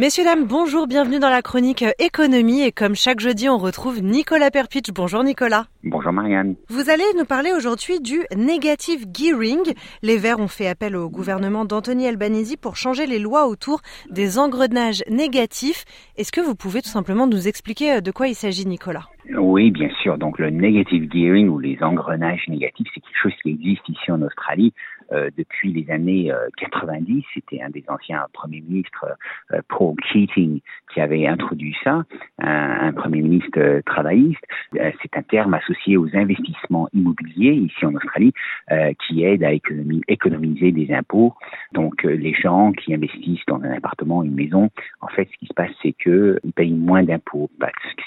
Messieurs, dames, bonjour, bienvenue dans la chronique économie et comme chaque jeudi, on retrouve Nicolas Perpich. Bonjour Nicolas. Bonjour Marianne. Vous allez nous parler aujourd'hui du negative gearing. Les Verts ont fait appel au gouvernement d'Anthony Albanese pour changer les lois autour des engrenages négatifs. Est-ce que vous pouvez tout simplement nous expliquer euh, de quoi il s'agit Nicolas? Oui, bien sûr. Donc le negative gearing ou les engrenages négatifs, c'est quelque chose qui existe ici en Australie depuis les années 90. Euh, C'était un des anciens premiers ministres, euh, Paul Keating, qui avait introduit ça, un, premier ministre travailliste. C'est un terme associé aux investissements immobiliers ici en Australie qui aide à économiser des impôts. Donc les gens qui investissent dans un appartement, une maison, en fait, ce qui se passe, c'est qu'ils payent moins d'impôts.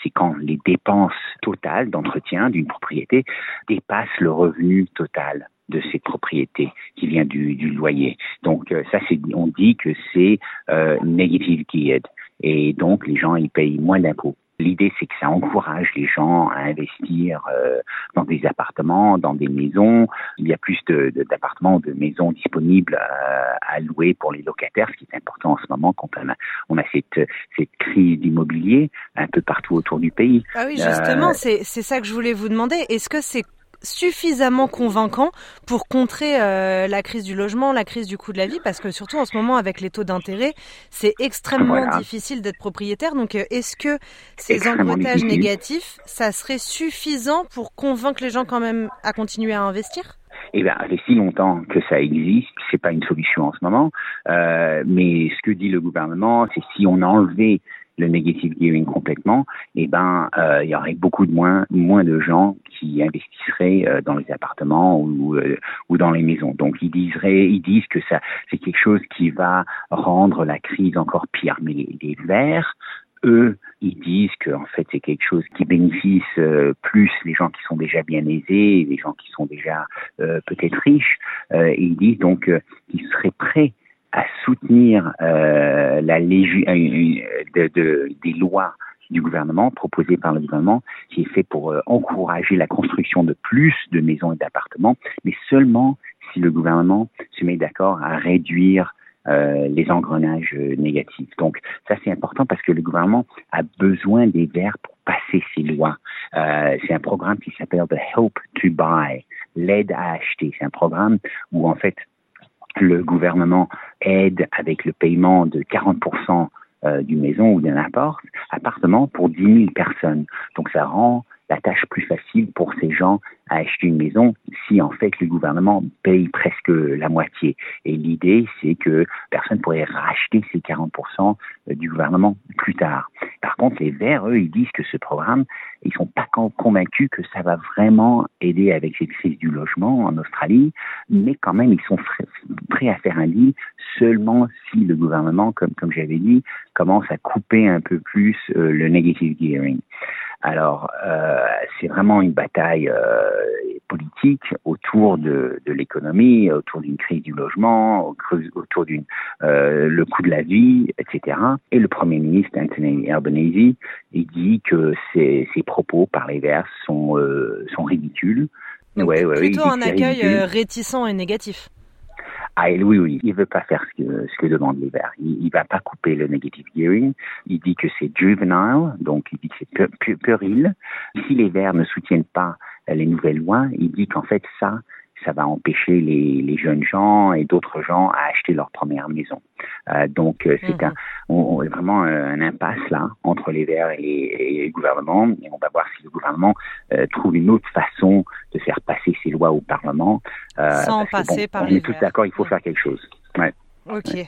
C'est quand les dépenses totales d'entretien d'une propriété dépassent le revenu total de cette propriété qui vient du, loyer. Donc euh, ça, c'est, on dit que c'est euh, negative geared et donc les gens ils payent moins d'impôts. L'idée, c'est que ça encourage les gens à investir euh, dans des appartements, dans des maisons. Il y a plus de, d'appartements, de, maisons disponibles à, louer pour les locataires, ce qui est important en ce moment quand on a, on a cette, cette crise d'immobilier un peu partout autour du pays. Ah oui, justement, c'est, c'est ça que je voulais vous demander. Est-ce que c'est suffisamment convaincant pour contrer euh, la crise du logement, la crise du coût de la vie, parce que surtout en ce moment avec les taux d'intérêt, c'est extrêmement difficile d'être propriétaire. Donc euh, est-ce que ces engrenages négatifs, ça serait suffisant pour convaincre les gens quand même à continuer à investir? Eh bien, fait si longtemps que ça existe, c'est pas une solution en ce moment. Euh, mais ce que dit le gouvernement, c'est si on enlevait le negative gearing complètement, eh ben, euh, il y aurait beaucoup de moins, moins de gens qui investisseraient euh, dans les appartements ou, euh, ou dans les maisons. Donc, ils diseraient, ils disent que ça, c'est quelque chose qui va rendre la crise encore pire. Mais les, verts, eux, ils disent que en fait c'est quelque chose qui bénéficie plus les gens qui sont déjà bien aisés, les gens qui sont déjà peut-être riches. ils disent donc qu'ils seraient prêts à soutenir euh, la légi euh, de, de, des lois du gouvernement, proposées par le gouvernement, qui est fait pour euh, encourager la construction de plus de maisons et d'appartements, mais seulement si le gouvernement se met d'accord à réduire euh, les engrenages négatifs. Donc ça c'est important parce que le gouvernement a besoin des verts pour passer ces lois. Euh, c'est un programme qui s'appelle The Help to Buy, l'aide à acheter. C'est un programme où en fait le gouvernement aide avec le paiement de 40% euh, d'une maison ou d'un appart, appartement pour 10 000 personnes. Donc ça rend la tâche plus facile pour ces gens à acheter une maison si en fait le gouvernement paye presque la moitié. Et l'idée, c'est que personne pourrait racheter ces 40% euh, du gouvernement plus tard. Par contre, les Verts, eux, ils disent que ce programme, ils sont pas convaincus que ça va vraiment aider avec cette crise du logement en Australie, mais quand même, ils sont prêts à faire un deal seulement si le gouvernement, comme, comme j'avais dit, commence à couper un peu plus euh, le negative gearing. Alors, euh, c'est vraiment une bataille euh, politique autour de, de l'économie, autour d'une crise du logement, autour d'une euh, le coût de la vie, etc. Et le Premier ministre Anthony Albanese, il dit que ces, ces propos par les Verts sont euh, sont ridicules. Donc, ouais, ouais, plutôt un accueil euh, réticent et négatif. Ah, oui, oui, il veut pas faire ce que, ce que demandent les Verts. Il, il va pas couper le negative gearing. Il dit que c'est juvenile, donc il dit que c'est puéril. Si les Verts ne soutiennent pas les nouvelles lois, il dit qu'en fait ça, ça va empêcher les, les jeunes gens et d'autres gens à acheter leur première maison. Euh, donc euh, c'est un, on, vraiment un, impasse là entre les Verts et, et, le gouvernement. Et on va voir si le gouvernement euh, trouve une autre façon de faire passer ces lois au Parlement. Euh, Sans passer par on les est tous d'accord, il faut faire quelque chose. Ouais. Ok. Ouais.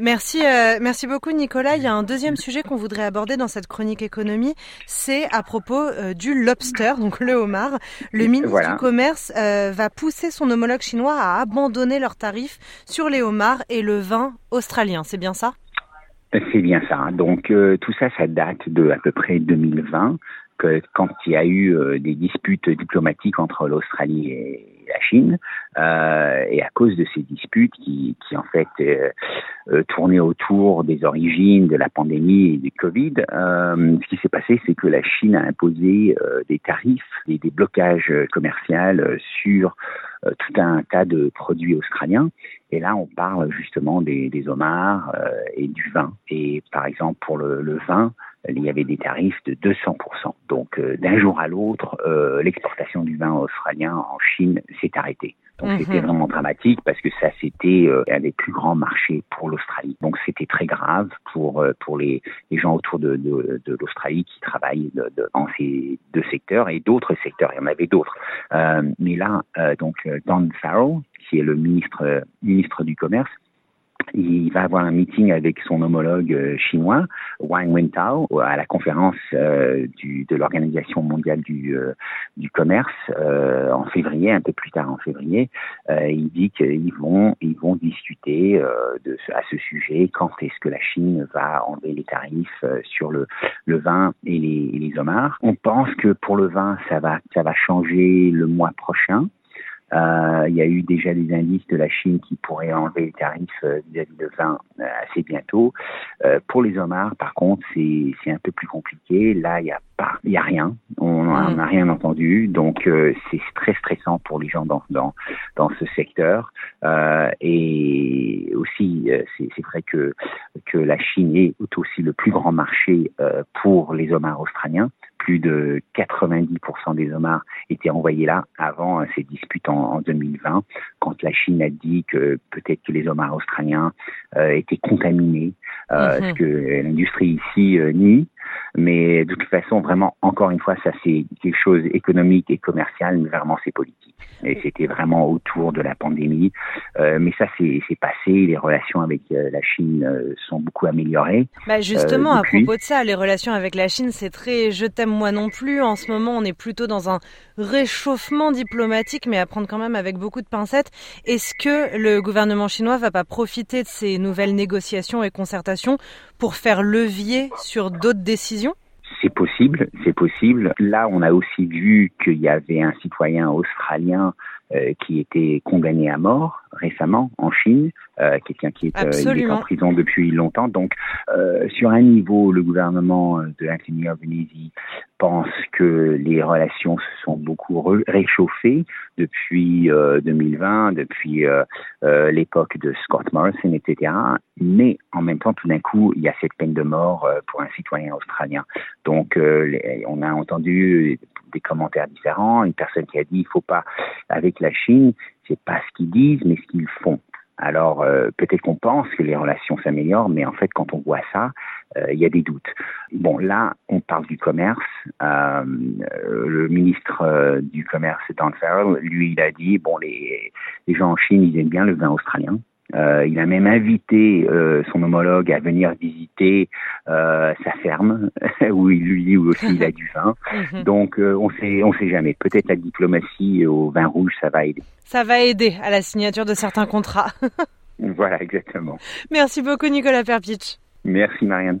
Merci, euh, merci beaucoup Nicolas. Il y a un deuxième sujet qu'on voudrait aborder dans cette chronique économie, c'est à propos euh, du lobster, donc le homard. Le ministre du Commerce euh, va pousser son homologue chinois à abandonner leurs tarifs sur les homards et le vin australien. C'est bien ça? C'est bien ça. Donc tout ça, ça date de à peu près 2020, que, quand il y a eu des disputes diplomatiques entre l'Australie et la Chine, euh, et à cause de ces disputes qui, en fait euh, euh, tournaient autour des origines de la pandémie et du Covid, euh, ce qui s'est passé, c'est que la Chine a imposé des tarifs et des blocages commerciaux sur tout un tas de produits australiens. Et là, on parle justement des, homards et du vin. Et par exemple, pour le vin, il y avait des tarifs de 200%. Donc euh, d'un jour à l'autre, euh, l'exportation du vin australien en Chine s'est arrêtée. Donc c'était mhm. vraiment dramatique parce que ça c'était euh, un des plus grands marchés pour l'Australie. Donc c'était très grave pour pour les, les gens autour de, de, de l'Australie qui travaillent dans ces deux secteurs et d'autres secteurs. Il y en avait d'autres. mais là, donc Don Farrell, qui est le ministre ministre du commerce, il va avoir un meeting avec son homologue euh, chinois, Wang Wentao, à la conférence euh, du, de l'Organisation mondiale du, euh, du commerce euh, en février, un peu plus tard en février. il dit qu'ils vont, ils vont discuter de, à ce sujet quand est-ce que la Chine va enlever les tarifs sur le, le vin et les, et les homards? On pense que pour le vin, ça va, ça va changer le mois prochain. Euh, il y a eu déjà des indices de la Chine qui pourraient enlever les tarifs euh, vis-à-vis de vin euh, assez bientôt. pour les homards, par contre, c'est un peu plus compliqué. Là, il y a pas, y a rien. On n'a mm. rien entendu, donc c'est très stressant pour les gens dans dans dans ce secteur. et aussi, c'est vrai que que la Chine est aussi le plus grand marché pour les homards australiens plus de 90% des homards étaient envoyés là avant ces disputes en, 2020, quand la Chine a dit que peut-être que les homards australiens euh, étaient contaminés, euh, mhm. ce que l'industrie ici euh, nie. Mais de toute façon, vraiment, encore une fois, ça c'est quelque chose économique et commercial, mais vraiment c'est politique. Et c'était vraiment autour de la pandémie. Euh, mais ça c'est passé, les relations avec euh, la Chine euh, sont beaucoup améliorées. Bah justement, à propos de ça, les relations avec la Chine, c'est très je t'aime moi non plus. En ce moment, on est plutôt dans un réchauffement diplomatique, mais à prendre quand même avec beaucoup de pincettes. Est-ce que le gouvernement chinois va pas profiter de ces nouvelles négociations et concertations pour faire levier sur d'autres décisions? C'est possible, c'est possible. Là, on a aussi vu qu'il y avait un citoyen australien euh, qui était condamné à mort récemment en Chine, euh, quelqu'un qui est, euh, en prison depuis longtemps. Donc, sur un niveau, le gouvernement de Anthony Albanese pense que les relations se sont beaucoup réchauffées depuis 2020, depuis l'époque de Scott Morrison, etc. Mais en même temps, tout d'un coup, il y a cette peine de mort pour un citoyen australien. Donc, on a entendu des commentaires différents. Une personne qui a dit il faut pas avec la Chine, c'est pas ce qu'ils disent, mais ce qu'ils font. Alors euh, peut-être qu'on pense que les relations s'améliorent, mais en fait quand on voit ça, euh, il y a des doutes. Bon là, on parle du commerce. Euh, le ministre du commerce, Dan Farrell, lui, il a dit bon les, les gens en Chine, ils aiment bien le vin australien. Euh, il a même invité euh, son homologue à venir visiter euh, sa ferme, où lui aussi il a du vin. Mhm. Donc on sait, on sait jamais. Peut-être la diplomatie au vin rouge, ça va aider. Ça va aider à la signature de certains contrats. voilà, exactement. Merci beaucoup Nicolas Perpich. Merci Marianne.